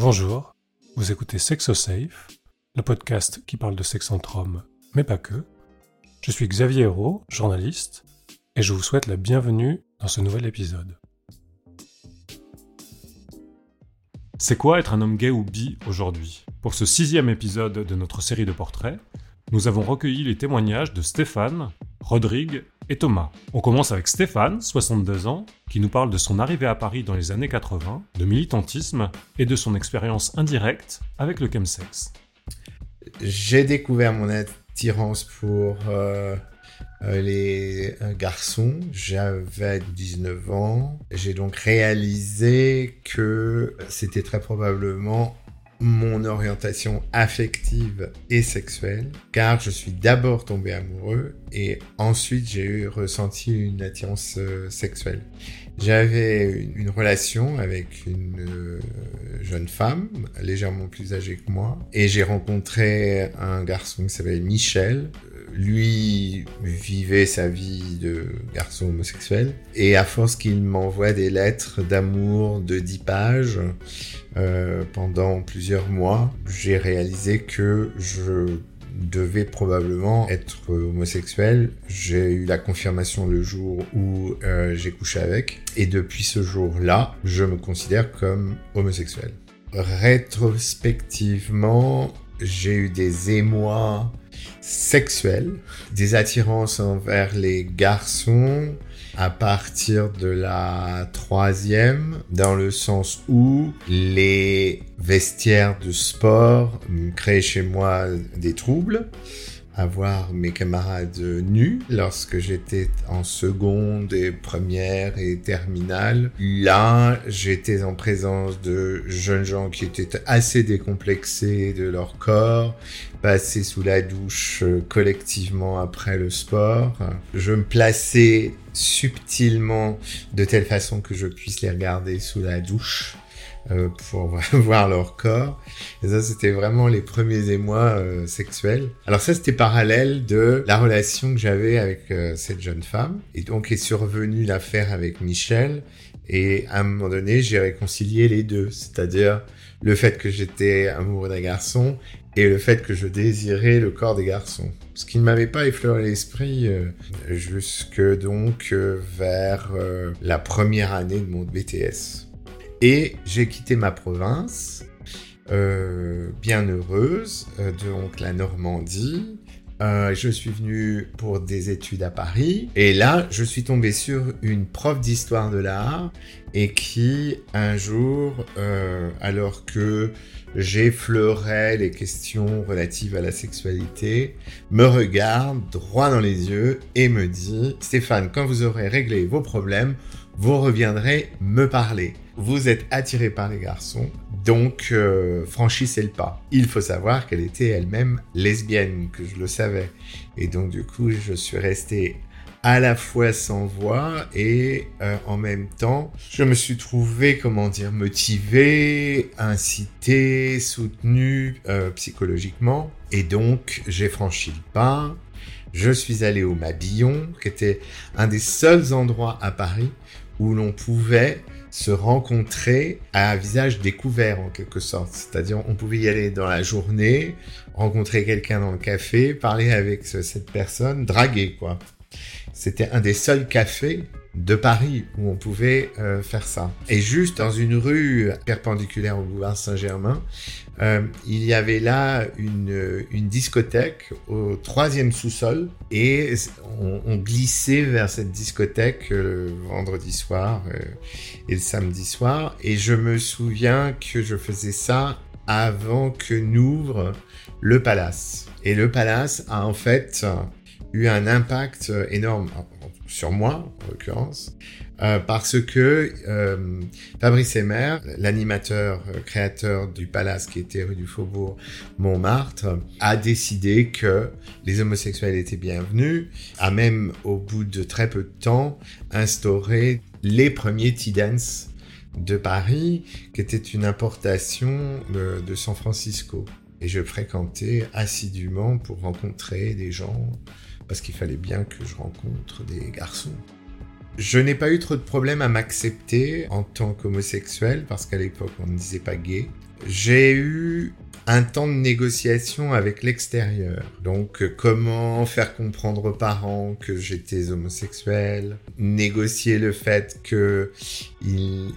Bonjour, vous écoutez Sexosafe, le podcast qui parle de sexe entre hommes, mais pas que. Je suis Xavier Hérault, journaliste, et je vous souhaite la bienvenue dans ce nouvel épisode. C'est quoi être un homme gay ou bi aujourd'hui? Pour ce sixième épisode de notre série de portraits, nous avons recueilli les témoignages de Stéphane, Rodrigue et Thomas. On commence avec Stéphane, 62 ans, qui nous parle de son arrivée à Paris dans les années 80, de militantisme et de son expérience indirecte avec le chemsex. J'ai découvert mon attirance pour euh, euh, les euh, garçons. J'avais 19 ans. J'ai donc réalisé que c'était très probablement mon orientation affective et sexuelle, car je suis d'abord tombé amoureux et ensuite j'ai eu ressenti une attirance euh, sexuelle. J'avais une, relation avec une euh, jeune femme légèrement plus âgée que moi et j'ai rencontré un garçon qui s'appelle Michel lui vivait sa vie de garçon homosexuel et à force qu'il m'envoie des lettres d'amour de 10 pages euh, pendant plusieurs mois, j'ai réalisé que je devais probablement être homosexuel. J'ai eu la confirmation le jour où euh, j'ai couché avec et depuis ce jour-là, je me considère comme homosexuel. Rétrospectivement, j'ai eu des émois sexuelle, des attirances envers les garçons à partir de la troisième, dans le sens où les vestiaires de sport créaient chez moi des troubles à voir mes camarades nus lorsque j'étais en seconde et première et terminale. Là, j'étais en présence de jeunes gens qui étaient assez décomplexés de leur corps, passés sous la douche euh, collectivement après le sport. Je me plaçais subtilement de telle façon que je puisse les regarder sous la douche euh, pour voir leur corps. Et ça, c'était vraiment les premiers émois euh, sexuels. Alors ça, c'était parallèle de la relation que j'avais avec euh, cette jeune femme. Et donc est survenue l'affaire avec Michel. Et à un moment donné, j'ai réconcilié les deux. C'est-à-dire le fait que j'étais amoureux d'un garçon et le fait que je désirais le corps des garçons. Ce qui ne m'avait pas effleuré l'esprit jusque donc vers la première année de mon BTS. Et j'ai quitté ma province, euh, bien heureuse, euh, donc la Normandie. Euh, je suis venu pour des études à Paris et là je suis tombé sur une prof d'histoire de l'art et qui un jour alors que j'effleurais les questions relatives à la sexualité me regarde droit dans les yeux et me dit Stéphane quand vous aurez réglé vos problèmes vous reviendrez me parler. Vous êtes attiré par les garçons, donc euh, franchissez le pas. Il faut savoir qu'elle était elle-même lesbienne, que je le savais. Et donc du coup, je suis resté à la fois sans voix et euh, en même temps, je me suis trouvé, comment dire, motivé, incité, soutenu euh, psychologiquement. Et donc, j'ai franchi le pas. Je suis allé au Mabillon, qui était un des seuls endroits à Paris où l'on pouvait se rencontrer à visage découvert en quelque sorte. C'est-à-dire on pouvait y aller dans la journée, rencontrer quelqu'un dans le café, parler avec cette personne, draguer quoi. C'était un des seuls cafés de Paris où on pouvait euh, faire ça. Et juste dans une rue perpendiculaire au boulevard Saint-Germain, euh, il y avait là une, une discothèque au troisième sous-sol et on, on, glissait vers cette discothèque euh, le vendredi soir et le samedi soir. Et je me souviens que je faisais ça avant que n'ouvre le palace. Et le palace a en fait eu un impact énorme sur moi, en l'occurrence, euh, parce que euh, Fabrice Emer, l'animateur euh, créateur du Palace qui était rue du Faubourg Montmartre, a décidé que les homosexuels étaient bienvenus, a même au bout de très peu de temps instauré les premiers tea dance de Paris, qui était une importation de San Francisco. Et je fréquentais assidûment pour rencontrer des gens parce qu'il fallait bien que je rencontre des garçons. Je n'ai pas eu trop de problèmes à m'accepter en tant qu'homosexuel, parce qu'à l'époque on ne disait pas gay. J'ai eu un temps de négociation avec l'extérieur. Donc, euh, comment faire comprendre aux parents que j'étais homosexuel, négocier le fait que ils,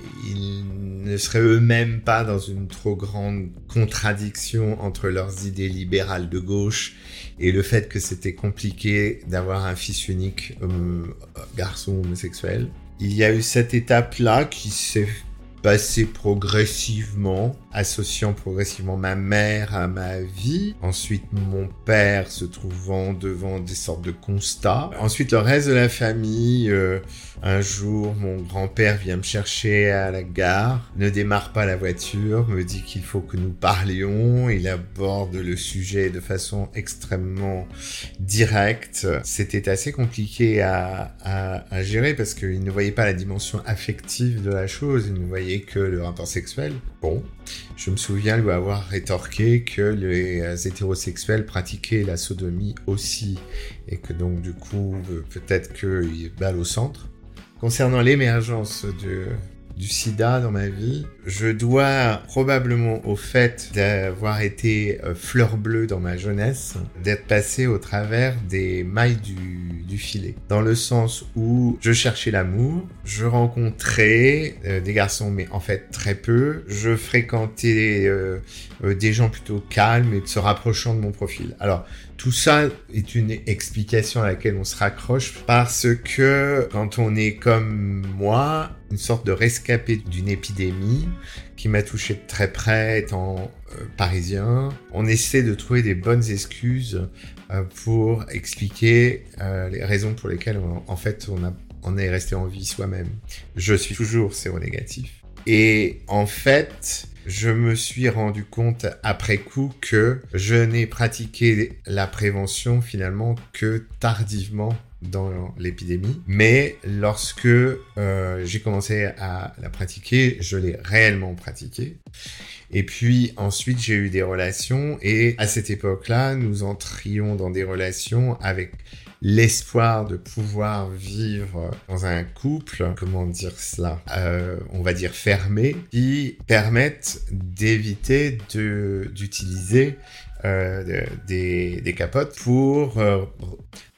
ne seraient eux-mêmes pas dans une trop grande contradiction entre leurs idées libérales de gauche et le fait que c'était compliqué d'avoir un fils unique garçon homosexuel. Il y a eu cette étape-là qui s'est passé progressivement, associant progressivement ma mère à ma vie. Ensuite, mon père se trouvant devant des sortes de constats. Ensuite, le reste de la famille. Euh, un jour, mon grand-père vient me chercher à la gare, ne démarre pas la voiture, me dit qu'il faut que nous parlions. Il aborde le sujet de façon extrêmement directe. C'était assez compliqué à, à, à gérer parce qu'il ne voyait pas la dimension affective de la chose. Il ne voyait que le rapport sexuel. Bon, je me souviens lui avoir rétorqué que les hétérosexuels pratiquaient la sodomie aussi, et que donc du coup, euh, peut-être qu'il balle au centre. Concernant l'émergence de, du sida dans ma vie, je dois probablement au fait d'avoir été euh, fleur bleue dans ma jeunesse, d'être passé au travers des mailles du, du, filet. Dans le sens où je cherchais l'amour, je rencontrais euh, des garçons, mais en fait très peu. Je fréquentais euh, des gens plutôt calmes et se rapprochant de mon profil. Alors, tout ça est une explication à laquelle on se raccroche parce que quand on est comme moi, une sorte de rescapé d'une épidémie qui m'a touché de très près étant euh, parisien, on essaie de trouver des bonnes excuses euh, pour expliquer euh, les raisons pour lesquelles en fait on, on est resté en vie soi-même. Je suis toujours séronégatif. Et en fait, je me suis rendu compte après coup que je n'ai pratiqué la prévention finalement que tardivement dans l'épidémie. Mais lorsque euh, j'ai commencé à la pratiquer, je l'ai réellement pratiquée. Et puis ensuite, j'ai eu des relations et à cette époque-là, nous entrions dans des relations avec l'espoir de pouvoir vivre dans un couple, comment dire cela, euh, on va dire fermé, qui permettent d'éviter d'utiliser euh, des, des, capotes pour euh,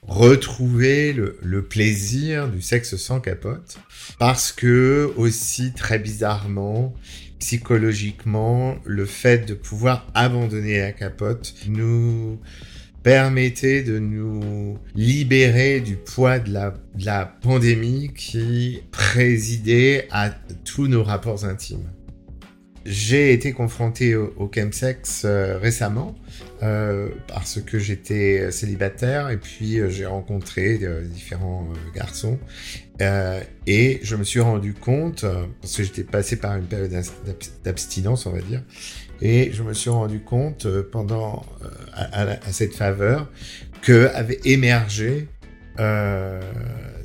retrouver le, le, plaisir du sexe sans capote. Parce que aussi très bizarrement, psychologiquement, le fait de pouvoir abandonner la capote nous permettait de nous libérer du poids de la, pandémie qui présidait à tous nos rapports intimes. J'ai été confronté au, au chemsex euh, récemment euh, parce que j'étais célibataire et puis euh, j'ai rencontré différents garçons et je me suis rendu compte parce que j'étais passé par une période d'abstinence on va dire et je me suis rendu compte pendant à, à, cette faveur que avait émergé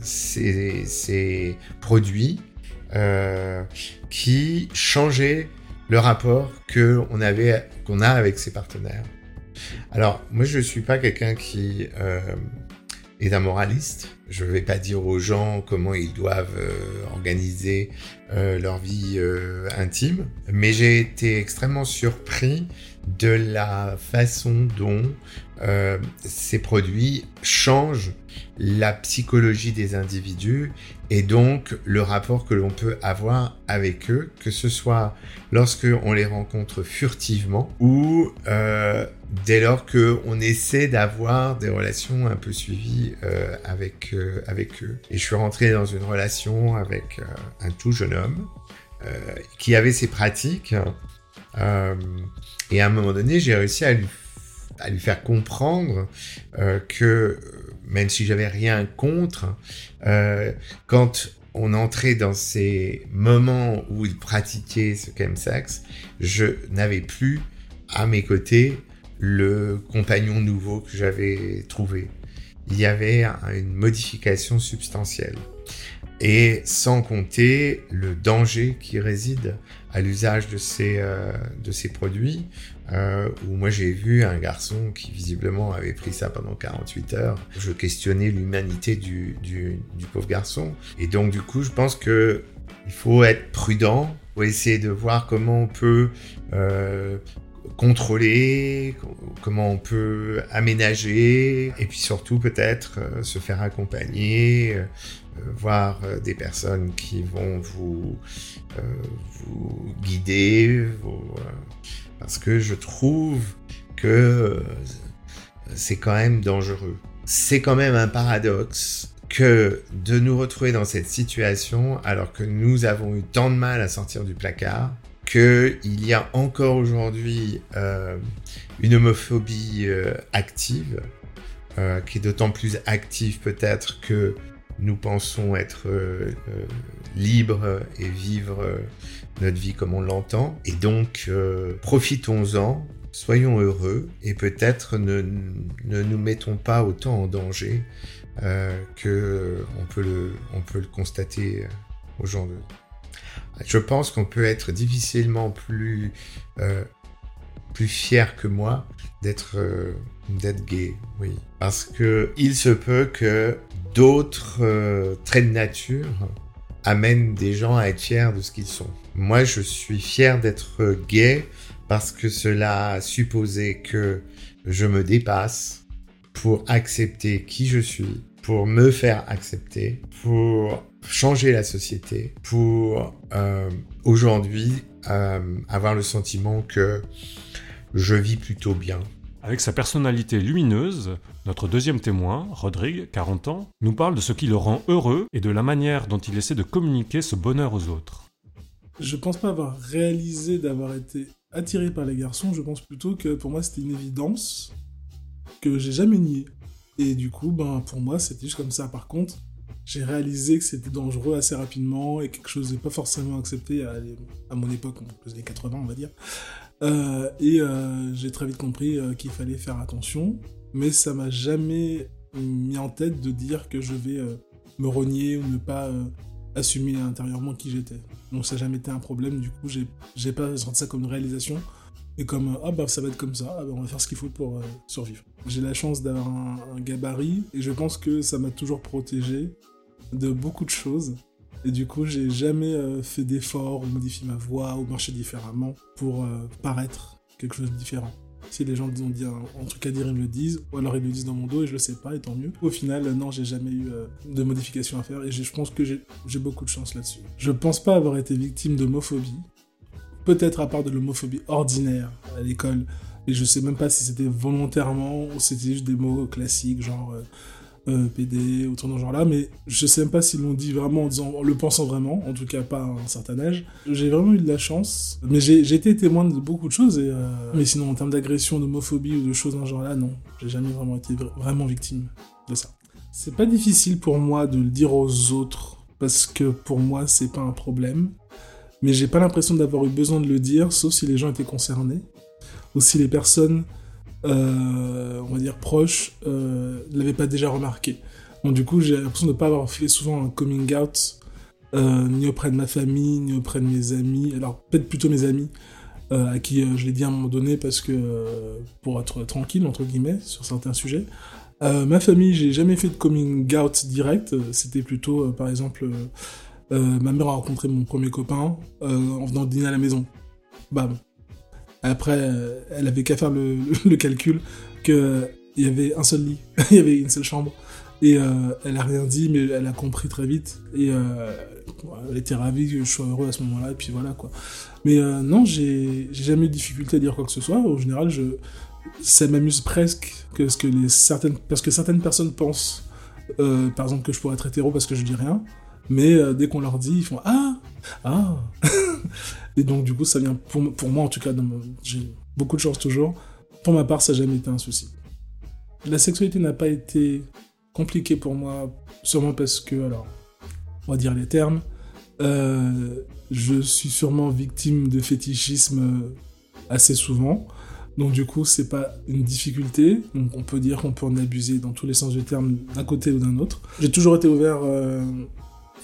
ces, ces, produits qui changeaient le rapport que on avait, qu'on a avec ses partenaires. Alors, moi, je suis pas quelqu'un qui euh, est un moraliste. Je vais pas dire aux gens comment ils doivent euh, organiser euh, leur vie euh, intime, mais j'ai été extrêmement surpris de la façon dont ces produits changent la psychologie des individus et donc le rapport que l'on peut avoir avec eux, que ce soit lorsque on les rencontre furtivement ou dès lors que on essaie d'avoir des relations un peu suivies euh, avec euh, avec eux. Et je suis rentré dans une relation avec euh, un tout jeune homme qui avait ses pratiques et à un moment donné j'ai réussi à lui à lui faire comprendre que même si j'avais rien contre, quand on entrait dans ces moments où il pratiquait ce chemsex, je n'avais plus à mes côtés le compagnon nouveau que j'avais trouvé. Il y avait une modification substantielle. Et sans compter le danger qui réside à l'usage de ces, euh, de ces produits, euh, où moi j'ai vu un garçon qui visiblement avait pris ça pendant 48 heures. Je questionnais l'humanité du, du, pauvre garçon. Et donc du coup, je pense que il faut être prudent faut essayer de voir comment on peut euh, contrôler, comment on peut aménager, et puis surtout peut-être euh, se faire accompagner, euh, voir des personnes qui vont vous, vous guider, parce que je trouve que c'est quand même dangereux. C'est quand même un paradoxe que de nous retrouver dans cette situation alors que nous avons eu tant de mal à sortir du placard, qu'il y a encore aujourd'hui euh, une homophobie euh, active, euh, qui est d'autant plus active peut-être que nous pensons être libres et vivre notre vie comme on l'entend. Et donc, profitons-en, soyons heureux et peut-être ne, ne nous mettons pas autant en danger que on peut le, peut le constater aujourd'hui. Je pense qu'on peut être difficilement plus, euh, fier que moi d'être euh, d'être gay, oui, parce que il se peut que d'autres euh, traits de nature amènent des gens à être fiers de ce qu'ils sont. Moi, je suis fier d'être gay parce que cela a supposé que je me dépasse pour accepter qui je suis, pour me faire accepter, pour changer la société, pour euh, aujourd'hui euh, avoir le sentiment que je vis plutôt bien. Avec sa personnalité lumineuse, notre deuxième témoin, Rodrigue, 40 ans, nous parle de ce qui le rend heureux et de la manière dont il essaie de communiquer ce bonheur aux autres. Je pense pas avoir réalisé d'avoir été attiré par les garçons, je pense plutôt que pour moi c'était une évidence que j'ai jamais nié. Et du coup, ben, pour moi, c'était juste comme ça. Par contre, j'ai réalisé que c'était dangereux assez rapidement et quelque chose n'est pas forcément accepté à, mon époque, les 80, on va dire. Euh, et euh, j'ai très vite compris euh, qu'il fallait faire attention, mais ça m'a jamais mis en tête de dire que je vais me renier ou ne pas assumer intérieurement qui j'étais. Donc ça n'a jamais été un problème, du coup, j'ai pas senti ça comme une réalisation et comme ah bah ça va être comme ça, ah, bah, on va faire ce qu'il faut pour survivre. J'ai la chance d'avoir un, un, gabarit et je pense que ça m'a toujours protégé de beaucoup de choses. Et du coup, j'ai jamais euh, fait d'efforts ou modifié ma voix ou marché différemment pour euh, paraître quelque chose de différent. Si les gens ont dit un, truc à dire, ils me le disent, ou alors ils le disent dans mon dos et je le sais pas, et tant mieux. Au final, non, j'ai jamais eu euh, de modification à faire et je pense que j'ai beaucoup de chance là-dessus. Je pense pas avoir été victime d'homophobie, peut-être à part de l'homophobie ordinaire à l'école, mais je sais même pas si c'était volontairement ou c'était juste des mots classiques, genre euh, PD ou dans ce genre-là, mais je sais même pas s'ils l'ont dit vraiment en, le pensant vraiment, en tout cas pas à un certain âge. J'ai vraiment eu de la chance, mais j'ai été témoin de beaucoup de choses, euh... mais sinon en termes d'agression, d'homophobie ou de choses dans ce genre-là, non, j'ai jamais vraiment été vraiment victime de ça. C'est pas difficile pour moi de le dire aux autres, parce que pour moi c'est pas un problème mais j'ai pas l'impression d'avoir eu besoin de le dire, sauf si les gens étaient concernés, ou si les personnes, on va dire proches, euh, l'avaient pas déjà remarqué. Donc du coup, j'ai l'impression de ne pas avoir fait souvent un coming out, euh, ni auprès de ma famille, ni auprès de mes amis, alors peut-être plutôt mes amis, euh, à qui euh, je l'ai dit à un moment donné parce que euh, pour être tranquille entre guillemets sur certains sujets. ma famille, j'ai jamais fait de coming out direct. C'était plutôt, par exemple, euh, ma mère a rencontré mon premier copain euh, en venant dîner à la maison. Bam. Après, euh, elle avait qu'à faire le, le, calcul qu'il y avait un seul lit, il y avait une seule chambre. Et euh, elle a rien dit, mais elle a compris très vite. Et euh, elle était ravie que je sois heureux à ce moment-là. Et puis voilà quoi. Mais non, j'ai jamais eu de difficulté à dire quoi que ce soit. Au général, je, ça m'amuse presque que que certaines, parce que certaines personnes pensent, par exemple, que je pourrais être hétéro parce que je dis rien. Mais dès qu'on leur dit, ils font Ah Ah Et donc, du coup, ça vient, pour, moi en tout cas, j'ai beaucoup de chance toujours. Pour ma part, ça n'a jamais été un souci. La sexualité n'a pas été compliquée pour moi, sûrement parce que, alors, on va dire les termes, euh, je suis sûrement victime de fétichisme assez souvent. Donc du coup, c'est pas une difficulté. Donc on peut dire qu'on peut en abuser dans tous les sens du terme, d'un côté ou d'un autre. J'ai toujours été ouvert euh,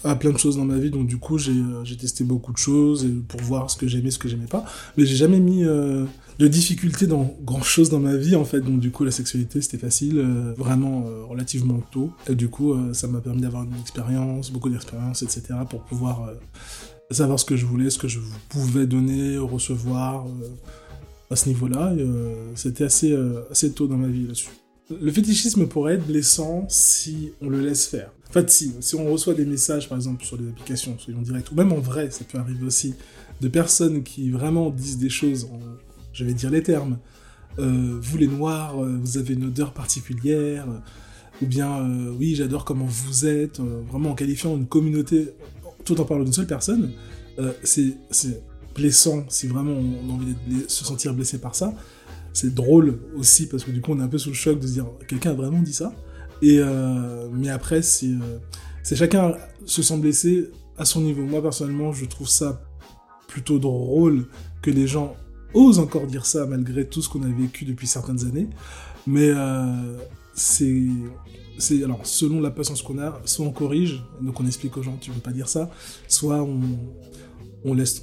à plein de choses dans ma vie, donc du coup j'ai euh, testé beaucoup de choses pour voir ce que j'aimais, ce que j'aimais pas, mais j'ai jamais mis euh, de difficulté dans grand chose dans ma vie en fait, donc du coup la sexualité c'était facile, euh, vraiment relativement tôt, et du coup ça m'a permis d'avoir une expérience, beaucoup d'expérience, etc. pour pouvoir savoir ce que je voulais, ce que je pouvais donner, recevoir à ce niveau-là. C'était assez, assez tôt dans ma vie là-dessus. Le fétichisme pourrait être blessant si on le laisse faire. Fait, si, si on reçoit des messages, par exemple, sur des applications, soyons directs, ou même en vrai, ça peut arriver aussi, de personnes qui vraiment disent des choses, en, je vais dire les termes, euh, vous les noirs, euh, vous avez une odeur particulière, ou bien, euh, oui, j'adore comment vous êtes, vraiment en qualifiant une communauté, tout en parlant d'une seule personne, c'est blessant si vraiment on a envie de se sentir blessé par ça c'est drôle aussi parce que du coup on est un peu sous le choc de se dire quelqu'un a vraiment dit ça. Euh, mais après c'est euh, c'est chacun se sent blessé à son niveau. Moi personnellement je trouve ça plutôt drôle que les gens osent encore dire ça malgré tout ce qu'on a vécu depuis certaines années. Mais euh, c'est alors selon la patience qu'on a, soit on corrige, donc on explique aux gens tu veux pas dire ça, soit on laisse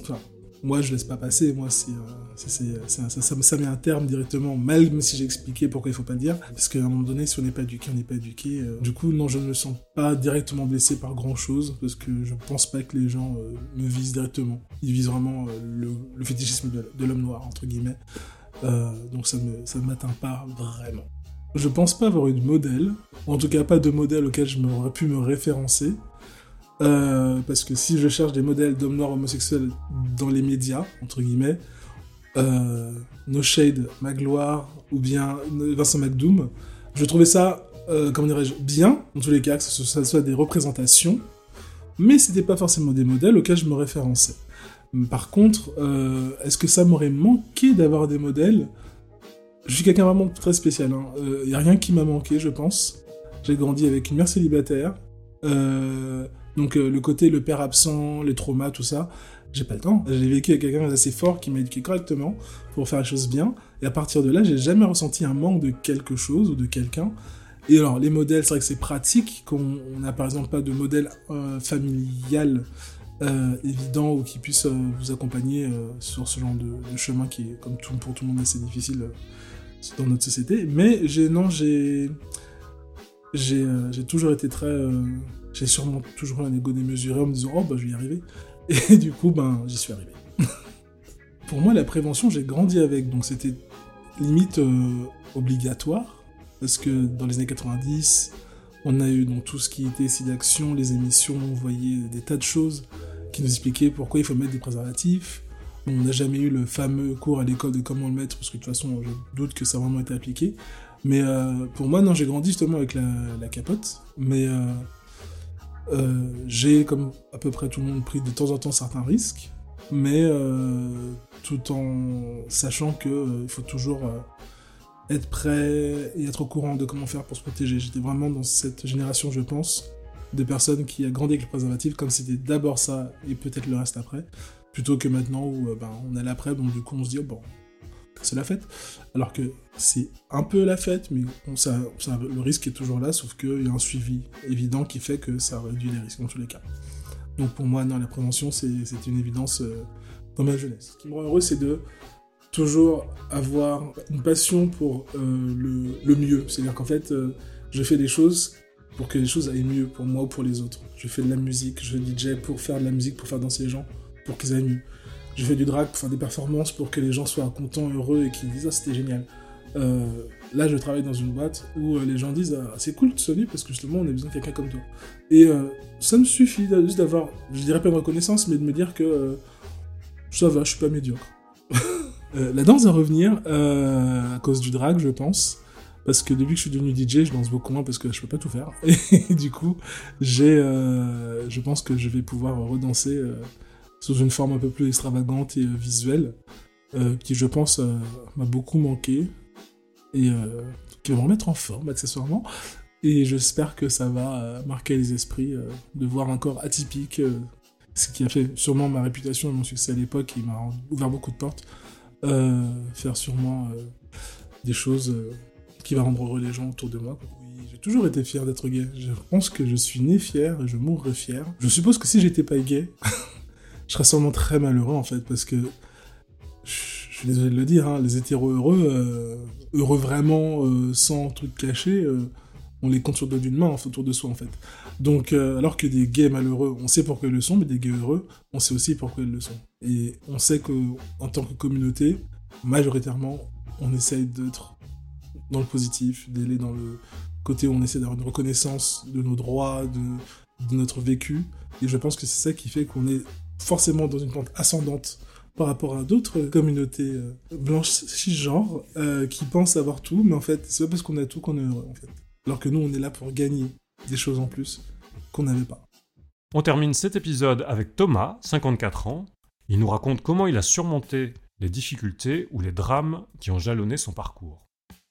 moi je laisse pas passer, moi c'est, euh, ça, ça, met un terme directement, même si j'ai expliqué pourquoi il faut pas le dire, parce qu'à un moment donné, si on n'est pas éduqué, on n'est pas éduqué. Euh. du coup, non, je ne me sens pas directement blessé par grand chose, parce que je pense pas que les gens euh, me visent directement. Ils visent vraiment le, fétichisme de, l'homme noir, entre guillemets. donc ça me, ça m'atteint pas vraiment. Je pense pas avoir eu de modèle, en tout cas pas de modèle auquel je m'aurais pu me référencer. Euh, parce que si je cherche des modèles d'hommes noirs homosexuels dans les médias, entre guillemets, euh, No Shade, Magloire ou bien Vincent McDoom, je trouvais ça, euh, comment dirais-je, bien, dans tous les cas, que ce soit des représentations, mais c'était pas forcément des modèles auxquels je me référençais. Par contre, euh, est-ce que ça m'aurait manqué d'avoir des modèles? Je suis quelqu'un vraiment très spécial. Il n'y a rien qui m'a manqué, je pense. J'ai grandi avec une mère célibataire. Donc euh, le côté le père absent, les traumas, tout ça, j'ai pas le temps. J'ai vécu avec quelqu'un d'assez fort qui m'a éduqué correctement pour faire les choses bien. Et à partir de là, j'ai jamais ressenti un manque de quelque chose ou de quelqu'un. Et alors, les modèles, c'est vrai que c'est pratique, qu'on n'a par exemple pas de modèle euh, familial euh, évident ou qui puisse vous accompagner sur ce genre de, chemin qui est, comme tout, pour tout le monde, assez difficile dans notre société. Mais j'ai, non, j'ai, j'ai, toujours été très j'ai sûrement toujours un ego démesuré en me disant oh bah je vais y arriver. Et du coup ben j'y suis arrivé. Pour moi la prévention j'ai grandi avec donc c'était limite euh, obligatoire parce que dans les années 90 on a eu donc tout ce qui était d'action, les émissions, on voyait des tas de choses qui nous expliquaient pourquoi il faut mettre des préservatifs. On n'a jamais eu le fameux cours à l'école de comment le mettre, parce que de toute façon, je doute que ça a vraiment été appliqué. Mais euh, pour moi, non, j'ai grandi justement avec la, capote. Mais euh, euh, j'ai, comme à peu près tout le monde, pris de temps en temps certains risques, mais tout en sachant qu'il faut toujours être prêt et être au courant de comment faire pour se protéger. J'étais vraiment dans cette génération, je pense, de personnes qui a grandi avec le préservatif, comme c'était d'abord ça et peut-être le reste après, plutôt que maintenant où ben, on a l'après, donc du coup on se dit, oh, bon, c'est la fête. Alors que c'est un peu la fête, mais ça, le risque est toujours là, sauf qu'il y a un suivi évident qui fait que ça réduit les risques dans tous les cas. Donc pour moi, non, la prévention, c'est une évidence euh, dans ma jeunesse. Ce qui me rend heureux, c'est de toujours avoir une passion pour euh, le, mieux. C'est-à-dire qu'en fait, euh, je fais des choses pour que les choses aillent mieux pour moi ou pour les autres. Je fais de la musique, je DJ pour faire de la musique, pour faire danser les gens, pour qu'ils aillent mieux. Je fais du drag pour faire des performances pour que les gens soient contents, heureux et qu'ils disent ah c'était génial. Euh, là, je travaille dans une boîte où euh, les gens disent ah, c'est cool de sonner parce que justement on a besoin de quelqu'un comme toi. Et euh, ça me suffit juste d'avoir, je dirais pas de reconnaissance, mais de me dire que ça va, je suis pas médiocre. la danse va revenir à cause du drag, je pense. Parce que depuis que je suis devenu DJ, je danse beaucoup moins parce que je peux pas tout faire. Et du coup, j'ai, je pense que je vais pouvoir redanser sous une forme un peu plus extravagante et euh, visuelle, euh, qui je pense euh, m'a beaucoup manqué et qui va me remettre en forme accessoirement. Et j'espère que ça va marquer les esprits de voir un corps atypique, ce qui a fait sûrement ma réputation et mon succès à l'époque, et m'a ouvert beaucoup de portes. faire sûrement des choses qui vont rendre heureux les gens autour de moi. Oui, j'ai toujours été fier d'être gay. Je pense que je suis né fier et je mourrai fier. Je suppose que si j'étais pas gay, je serais sûrement très malheureux en fait, parce que je suis désolé de le dire, hein, les hétéros heureux, euh, heureux vraiment, euh, sans truc caché, euh, on les compte sur le dos d'une main autour de soi en fait. Donc, alors que des gays malheureux, on sait pourquoi ils le sont, mais des gays heureux, on sait aussi pourquoi ils le sont. Et on sait que en tant que communauté, majoritairement, on essaye d'être dans le positif, d'aller dans le côté où on essaie d'avoir une reconnaissance de nos droits, de notre vécu. Et je pense que c'est ça qui fait qu'on est forcément dans une pente ascendante par rapport à d'autres communautés euh, blanches cisgenres euh, qui pensent avoir tout, mais en fait, c'est pas parce qu'on a tout qu'on est heureux, en fait. Alors que nous, on est là pour gagner des choses en plus qu'on n'avait pas. On termine cet épisode avec Thomas, 54 ans. Il nous raconte comment il a surmonté les difficultés ou les drames qui ont jalonné son parcours.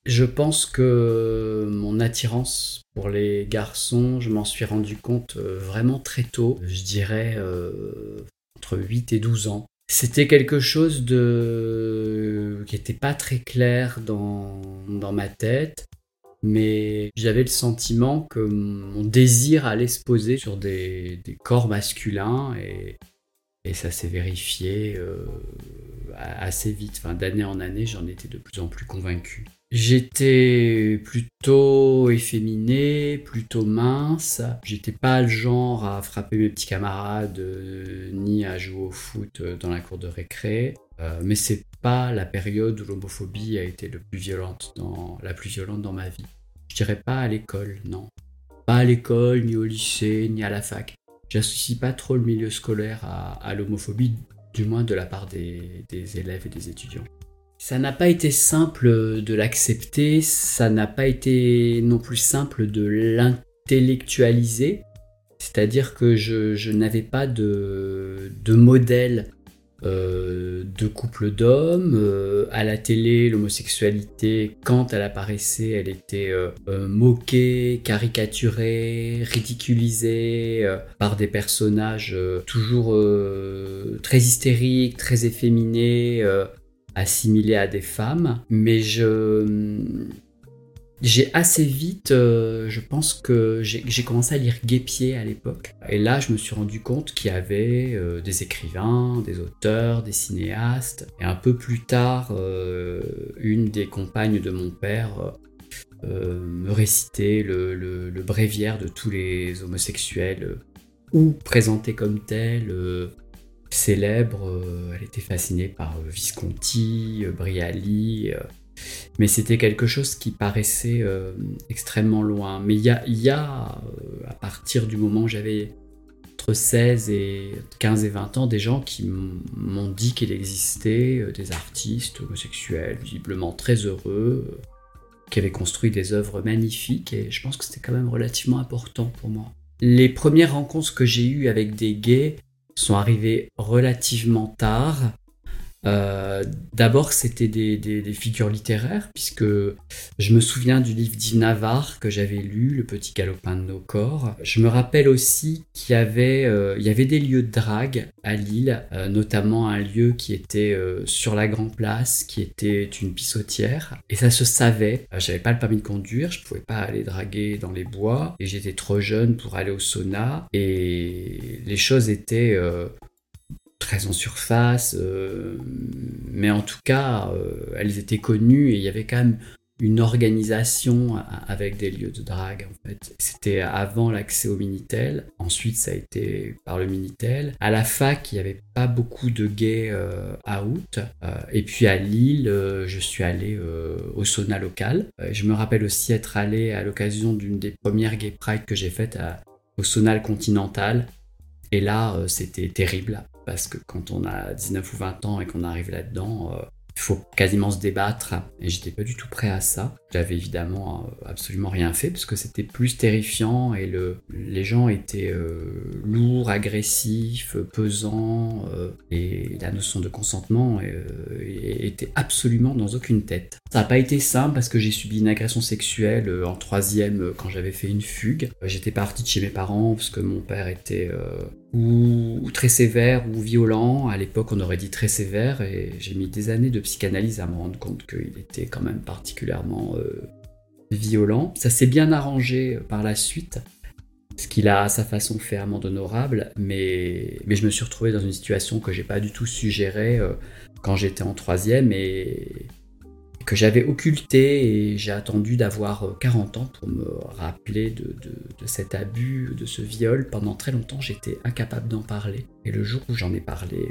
Je pense que mon attirance pour les garçons, je m'en suis rendu compte euh, vraiment très tôt, je dirais entre 8 et 12 ans. C'était quelque chose de qui n'était pas très clair dans, dans ma tête, mais j'avais le sentiment que mon désir allait se poser sur des, des corps masculins et, et ça s'est vérifié euh, assez vite. Enfin, d'année en année, j'en étais de plus en plus convaincu. J'étais plutôt efféminé, plutôt mince. J'étais pas le genre à frapper mes petits camarades euh, ni à jouer au foot euh, dans la cour de récré. Euh, mais c'est pas la période où l'homophobie a été la plus violente dans ma vie. Je dirais pas à l'école, non. Pas à l'école, ni au lycée, ni à la fac. J'associe pas trop le milieu scolaire à, l'homophobie, du moins de la part des élèves et des étudiants. Ça n'a pas été simple de l'accepter, ça n'a pas été non plus simple de l'intellectualiser, c'est-à-dire que je, n'avais pas de, modèle euh, de couple d'hommes. Euh, à la télé, l'homosexualité, quand elle apparaissait, elle était euh, moquée, caricaturée, ridiculisée par des personnages toujours très hystériques, très efféminés assimilé à des femmes, mais je j'ai assez vite, euh, je pense que j'ai commencé à lire Guépier à l'époque. Et là, je me suis rendu compte qu'il y avait euh, des écrivains, des auteurs, des cinéastes. Et un peu plus tard, euh, une des compagnes de mon père me récitait le, le, bréviaire de tous les homosexuels, ou présentés comme tels, célèbre. Euh, elle était fascinée par euh, Visconti, euh, Briali. mais c'était quelque chose qui paraissait extrêmement loin. Mais il y a à partir du moment où j'avais entre 16 et 15 et 20 ans, des gens qui m'ont dit qu'il existait des artistes homosexuels, visiblement très heureux, qui avaient construit des œuvres magnifiques, et je pense que c'était quand même relativement important pour moi. Les premières rencontres que j'ai eues avec des gays, sont arrivés relativement tard. Euh, d'abord, c'était des, figures littéraires, puisque je me souviens du livre d'Inavar que j'avais lu, Le petit galopin de nos corps. Je me rappelle aussi qu'il y avait, euh, des lieux de drague à Lille, euh, notamment un lieu qui était sur la Grand Place, qui était une pissotière, et ça se savait. J'avais pas le permis de conduire, je pouvais pas aller draguer dans les bois, et j'étais trop jeune pour aller au sauna, et les choses étaient très en surface, euh, mais en tout cas, euh, elles étaient connues et il y avait quand même une organisation avec des lieux de drague en fait. C'était avant l'accès au Minitel, ensuite ça a été par le Minitel. À la fac, il n'y avait pas beaucoup de gays euh, out, et puis à Lille, je suis allé au sauna local. je me rappelle aussi être allé à l'occasion d'une des premières gay pride que j'ai faites au sauna continental. Et là, c'était terrible parce que quand on a 19 ou 20 ans et qu'on arrive là-dedans, euh, il faut quasiment se débattre et j'étais pas du tout prêt à ça. J'avais évidemment euh, absolument rien fait parce que c'était plus terrifiant et le, les gens étaient euh, lourds, agressifs, pesants et la notion de consentement était absolument dans aucune tête. Ça n'a pas été simple parce que j'ai subi une agression sexuelle en troisième quand j'avais fait une fugue. J'étais parti de chez mes parents parce que mon père était ou, très sévère ou violent. À l'époque, on aurait dit très sévère, et j'ai mis des années de psychanalyse à me rendre compte qu'il était quand même particulièrement euh, violent. Ça s'est bien arrangé euh, par la suite, ce qu'il a à sa façon fait amende honorable, mais, mais je me suis retrouvé dans une situation que j'ai pas du tout suggérée euh, quand j'étais en troisième et que j'avais occulté et j'ai attendu d'avoir 40 ans pour me rappeler de, cet abus, de ce viol. Pendant très longtemps, j'étais incapable d'en parler. Et le jour où j'en ai parlé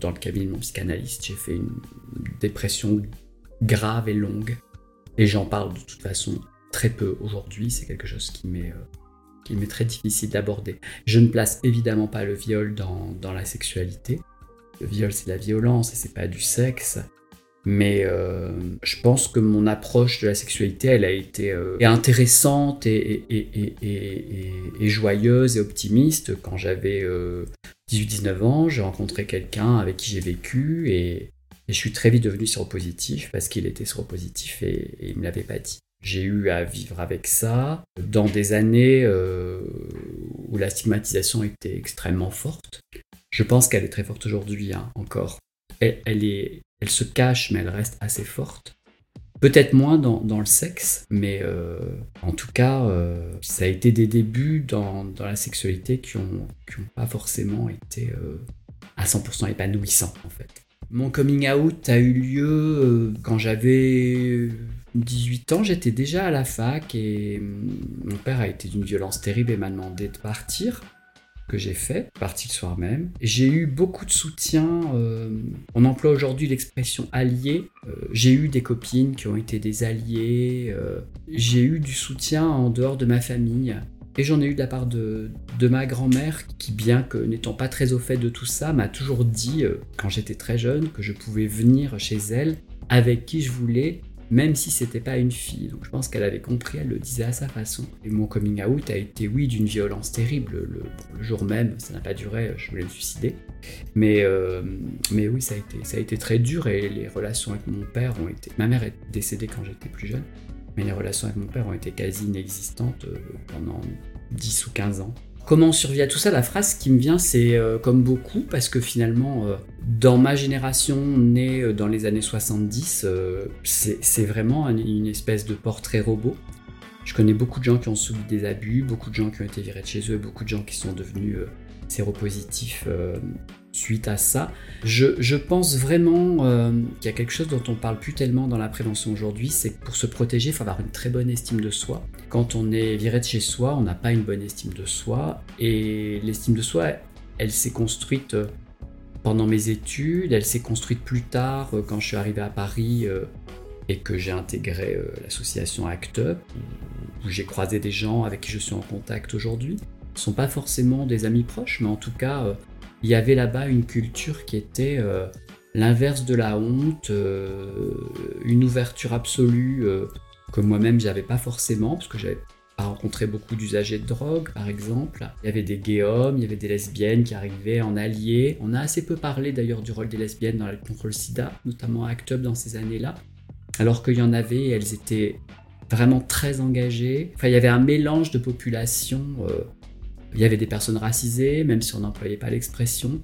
dans le cabinet de mon psychanalyste, j'ai fait une dépression grave et longue. Et j'en parle de toute façon très peu aujourd'hui. C'est quelque chose qui m'est qui m'est très difficile d'aborder. Je ne place évidemment pas le viol dans, dans la sexualité. Le viol, c'est la violence et c'est pas du sexe. Mais euh, je pense que mon approche de la sexualité, elle a été euh, intéressante et, joyeuse et optimiste. Quand j'avais 18-19 euh, ans, j'ai rencontré quelqu'un avec qui j'ai vécu et, je suis très vite devenu séropositif parce qu'il était séropositif et, et il me l'avait pas dit. J'ai eu à vivre avec ça dans des années euh, où la stigmatisation était extrêmement forte. Je pense qu'elle est très forte aujourd'hui hein, encore. Elle, est, elle se cache, mais elle reste assez forte. Peut-être moins dans, le sexe, mais euh, en tout cas, euh, ça a été des débuts dans, dans la sexualité qui n'ont qui ont pas forcément été à 100% épanouissants, en fait. Mon coming out a eu lieu quand j'avais 18 ans, j'étais déjà à la fac et mm, mon père a été d'une violence terrible et m'a demandé de partir, que j'ai fait, parti le soir même. J'ai eu beaucoup de soutien, euh, on emploie aujourd'hui l'expression allié. Euh, j'ai eu des copines qui ont été des alliés, euh, j'ai eu du soutien en dehors de ma famille. Et j'en ai eu de la part de, ma grand-mère qui, bien que n'étant pas très au fait de tout ça, m'a toujours dit, quand j'étais très jeune, que je pouvais venir chez elle avec qui je voulais même si c'était pas une fille. Donc je pense qu'elle avait compris, elle le disait à sa façon. Et mon coming out a été, oui, d'une violence terrible. Le, jour même, ça n'a pas duré, je voulais me suicider. Mais, euh, mais oui, ça a été très dur et les relations avec mon père ont été. Ma mère est décédée quand j'étais plus jeune, mais les relations avec mon père ont été quasi inexistantes euh, pendant 10 ou 15 ans. Comment on survit à tout ça? La phrase qui me vient, c'est euh, comme beaucoup, parce que finalement, euh, dans ma génération, née dans les années 70, c'est vraiment une espèce de portrait robot. Je connais beaucoup de gens qui ont subi des abus, beaucoup de gens qui ont été virés de chez eux, beaucoup de gens qui sont devenus séropositifs suite à ça. Je, pense vraiment euh, qu'il y a quelque chose dont on parle plus tellement dans la prévention aujourd'hui, c'est que pour se protéger, il faut avoir une très bonne estime de soi. Quand on est viré de chez soi, on n'a pas une bonne estime de soi, et l'estime de soi, elle s'est construite euh, pendant mes études, elle s'est construite plus tard euh, quand je suis arrivé à Paris et que j'ai intégré l'association ACT UP, où j'ai croisé des gens avec qui je suis en contact aujourd'hui. Ce ne sont pas forcément des amis proches, mais en tout cas, il y avait là-bas une culture qui était euh, l'inverse de la honte, euh, une ouverture absolue euh, que moi-même j'avais pas forcément, parce que j'avais pas rencontré beaucoup d'usagers de drogue, par exemple. Il y avait des gay hommes, il y avait des lesbiennes qui arrivaient en alliés. On a assez peu parlé d'ailleurs du rôle des lesbiennes dans le sida, notamment à Act Up dans ces années-là. Alors qu'il y en avait, elles étaient vraiment très engagées. Enfin, il y avait un mélange de populations il y avait des personnes racisées, même si on n'employait pas l'expression.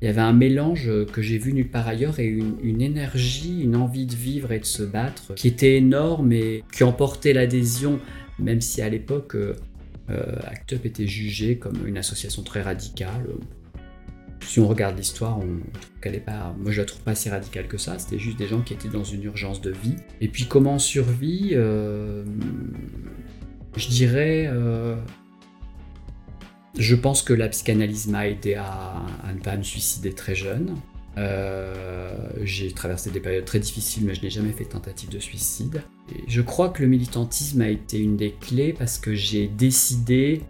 Il y avait un mélange que j'ai vu nulle part ailleurs et une, énergie, une envie de vivre et de se battre qui était énorme et qui emportait l'adhésion, même si à l'époque, euh, Act Up était jugé comme une association très radicale. Si on regarde l'histoire, on qu'elle pas. Moi, je la trouve pas si radicale que ça. C'était juste des gens qui étaient dans une urgence de vie. Et puis, comment on survit euh, Je dirais. Euh, je pense que la psychanalyse m'a aidé à, ne pas me suicider très jeune. Euh, j'ai traversé des périodes très difficiles, mais je n'ai jamais fait de tentative de suicide. Je crois que le militantisme a été une des clés parce que j'ai décidé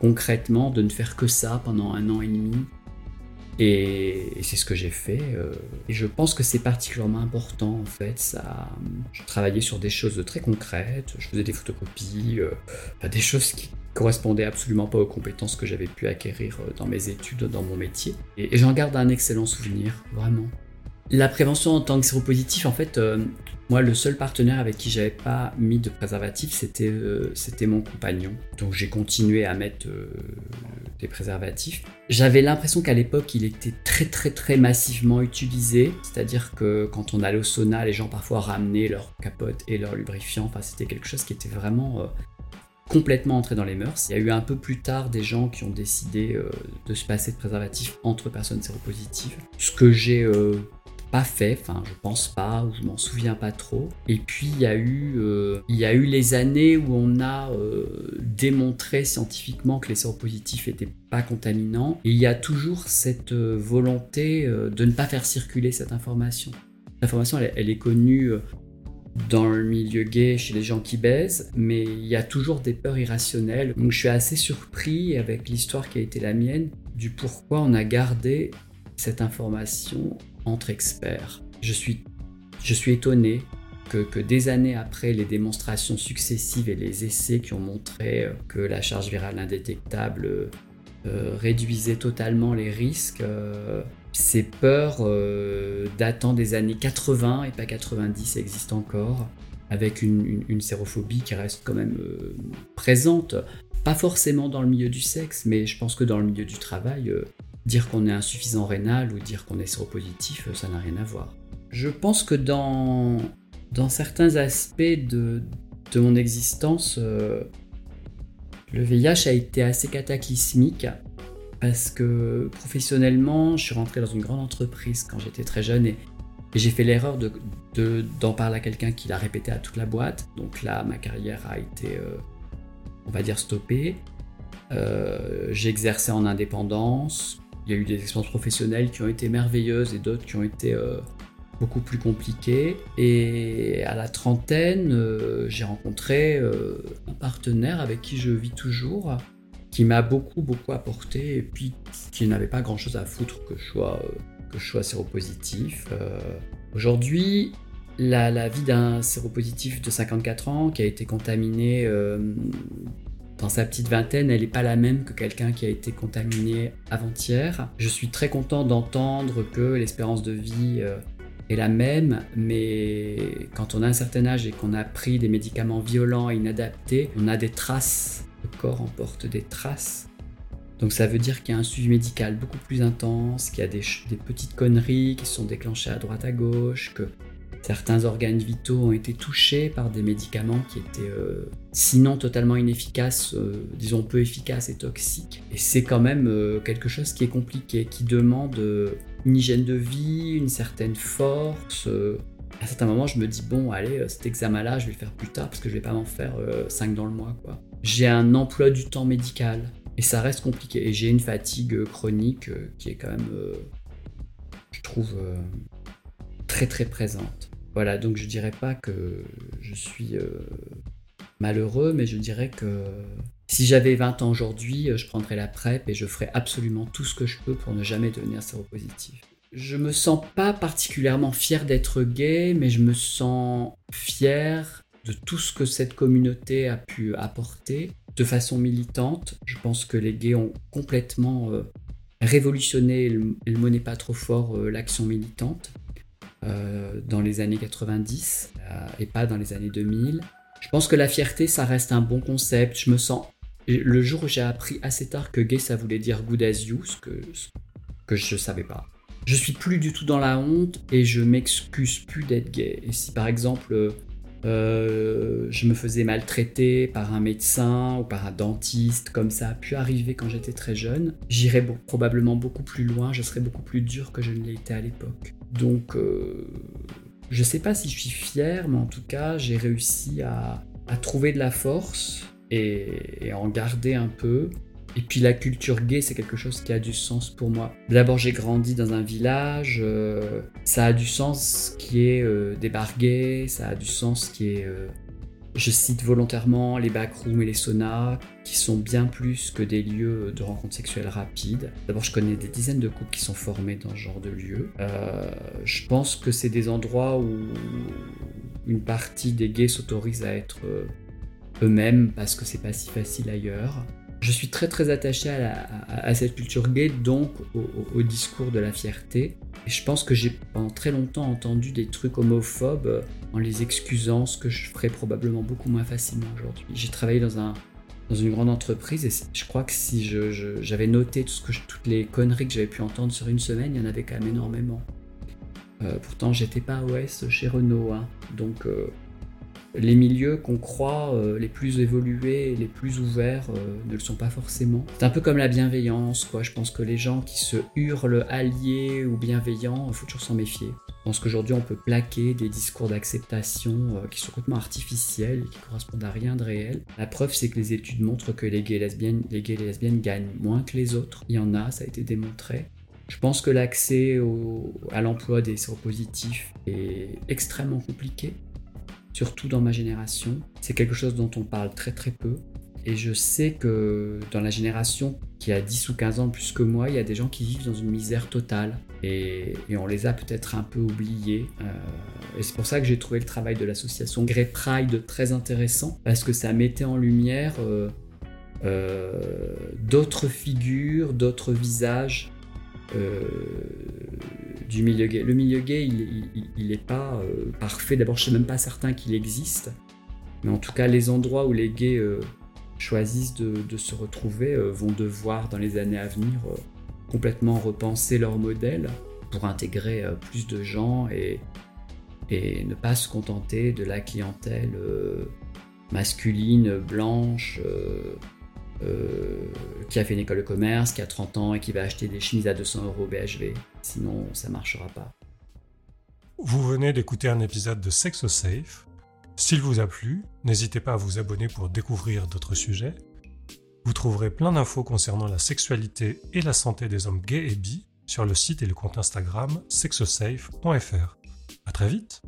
concrètement de ne faire que ça pendant un an et demi. Et, c'est ce que j'ai fait. Euh, et je pense que c'est particulièrement important en fait. Ça, je travaillais sur des choses très concrètes. Je faisais des photocopies, euh, des choses qui correspondait absolument pas aux compétences que j'avais pu acquérir euh, dans mes études, dans mon métier. Et, j'en garde un excellent souvenir, vraiment. La prévention en tant que séropositif, en fait, euh, moi, le seul partenaire avec qui j'avais pas mis de préservatif, c'était euh, mon compagnon. Donc j'ai continué à mettre des préservatifs. J'avais l'impression qu'à l'époque, il était très très très massivement utilisé. C'est-à-dire que quand on allait au sauna, les gens parfois ramenaient leur capote et leur lubrifiant. Enfin, c'était quelque chose qui était vraiment complètement entré dans les mœurs. Il y a eu un peu plus tard des gens qui ont décidé euh, de se passer de préservatifs entre personnes séropositives, ce que j'ai euh, pas fait, enfin je pense pas ou je m'en souviens pas trop. Et puis il y a eu, euh, les années où on a démontré scientifiquement que les séropositifs étaient pas contaminants. Et il y a toujours cette volonté de ne pas faire circuler cette information. L'information, elle, elle, est connue dans le milieu gay chez les gens qui baisent, mais il y a toujours des peurs irrationnelles. Donc je suis assez surpris avec l'histoire qui a été la mienne du pourquoi on a gardé cette information entre experts. Je suis, je suis étonné que, que, des années après les démonstrations successives et les essais qui ont montré euh, que la charge virale indétectable euh, réduisait totalement les risques, euh, ces peurs euh, datant des années 80 et pas 90 existent encore, avec une, sérophobie qui reste quand même euh, présente, pas forcément dans le milieu du sexe, mais je pense que dans le milieu du travail, euh, dire qu'on est insuffisant rénal ou dire qu'on est séropositif, ça n'a rien à voir. Je pense que dans, certains aspects de mon existence, le VIH a été assez cataclysmique parce que professionnellement, je suis rentré dans une grande entreprise quand j'étais très jeune et, j'ai fait l'erreur d'en de, d'en parler à quelqu'un qui l'a répété à toute la boîte. Donc là, ma carrière a été, euh, on va dire, stoppée. Euh, j'ai exercé en indépendance. Il y a eu des expériences professionnelles qui ont été merveilleuses et d'autres qui ont été euh, beaucoup plus compliquées. Et à la trentaine, euh, j'ai rencontré un partenaire avec qui je vis toujours qui m'a beaucoup beaucoup apporté et puis qui n'avait pas grand chose à foutre que je sois, que je sois séropositif. Euh, Aujourd'hui, la, la, vie d'un séropositif de 54 ans qui a été contaminé euh, dans sa petite vingtaine, elle n'est pas la même que quelqu'un qui a été contaminé avant-hier. Je suis très content d'entendre que l'espérance de vie euh, est la même, mais quand on a un certain âge et qu'on a pris des médicaments violents et inadaptés, on a des traces le corps emporte des traces. Donc ça veut dire qu'il y a un suivi médical beaucoup plus intense, qu'il y a des, petites conneries qui sont déclenchées à droite à gauche, que certains organes vitaux ont été touchés par des médicaments qui étaient euh, sinon totalement inefficaces, euh, disons peu efficaces et toxiques. Et c'est quand même euh, quelque chose qui est compliqué, qui demande une hygiène de vie, une certaine force. À certains moments, je me dis, bon, allez, cet examen-là, je vais le faire plus tard parce que je vais pas m'en faire 5 dans le mois, quoi j'ai un emploi du temps médical et ça reste compliqué. Et j'ai une fatigue chronique qui est quand même, euh, je trouve, euh, très très présente. Voilà, donc je dirais pas que je suis euh, malheureux, mais je dirais que si j'avais 20 ans aujourd'hui, je prendrais la PrEP et je ferais absolument tout ce que je peux pour ne jamais devenir séropositif. Je me sens pas particulièrement fier d'être gay, mais je me sens fier de tout ce que cette communauté a pu apporter de façon militante. Je pense que les gays ont complètement euh, révolutionné, le, le, mot n'est pas trop fort, euh, l'action militante euh, dans les années 90 euh, et pas dans les années 2000. Je pense que la fierté, ça reste un bon concept. Je me sens... Le jour où j'ai appris assez tard que gay, ça voulait dire good as you, ce que, ce que je ne savais pas. Je suis plus du tout dans la honte et je m'excuse plus d'être gay. Et si par exemple euh, je me faisais maltraiter par un médecin ou par un dentiste, comme ça a pu arriver quand j'étais très jeune. J'irais probablement beaucoup plus loin, je serais beaucoup plus dur que je ne l'ai été à l'époque. Donc, euh, je sais pas si je suis fier, mais en tout cas, j'ai réussi à, à, trouver de la force et, et en garder un peu. Et puis la culture gay, c'est quelque chose qui a du sens pour moi. D'abord, j'ai grandi dans un village, euh, ça a du sens qui est euh, des bars gays, ça a du sens qui est, euh, je cite volontairement les backrooms et les saunas, qui sont bien plus que des lieux de rencontres sexuelles rapides. D'abord, je connais des dizaines de couples qui sont formés dans ce genre de lieux. Euh, je pense que c'est des endroits où une partie des gays s'autorise à être eux-mêmes parce que c'est pas si facile ailleurs. Je suis très très attaché à, cette culture gay, donc au, discours de la fierté. Et je pense que j'ai pendant très longtemps entendu des trucs homophobes en les excusant, ce que je ferais probablement beaucoup moins facilement aujourd'hui. J'ai travaillé dans, un, dans une grande entreprise et je crois que si j'avais noté toutes les conneries que j'avais pu entendre sur une semaine, il y en avait quand même énormément. Euh, pourtant, j'étais pas OS chez Renault, hein. donc euh, les milieux qu'on croit euh, les plus évolués, les plus ouverts euh, ne le sont pas forcément. C'est un peu comme la bienveillance, quoi. Je pense que les gens qui se hurlent alliés ou bienveillants, il faut toujours s'en méfier. Je pense qu'aujourd'hui on peut plaquer des discours d'acceptation euh, qui sont complètement artificiels et qui correspondent à rien de réel. La preuve c'est que les études montrent que les gays et lesbiennes, les gays et lesbiennes gagnent moins que les autres. Il y en a, ça a été démontré. Je pense que l'accès à l'emploi des séropositifs est extrêmement compliqué surtout dans ma génération. C'est quelque chose dont on parle très très peu. Et je sais que dans la génération qui a 10 ou 15 ans plus que moi, il y a des gens qui vivent dans une misère totale. Et, on les a peut-être un peu oubliés. Euh, et c'est pour ça que j'ai trouvé le travail de l'association Grey Pride très intéressant, parce que ça mettait en lumière euh, euh, d'autres figures, d'autres visages Le milieu gay, il n'est pas euh, parfait. D'abord, je ne sais même pas certain qu'il existe. Mais en tout cas, les endroits où les gays euh, choisissent de, se retrouver euh, vont devoir, dans les années à venir, complètement repenser leur modèle pour intégrer plus de gens et ne pas se contenter de la clientèle masculine, blanche, qui a fait une école de commerce, qui a 30 ans et qui va acheter des chemises à 200 euros BHV. Sinon, ça marchera pas. Vous venez d'écouter un épisode de Sexo Safe. S'il vous a plu, n'hésitez pas à vous abonner pour découvrir d'autres sujets. Vous trouverez plein d'infos concernant la sexualité et la santé des hommes gays et bi sur le site et le compte Instagram sexosafe.fr. À très vite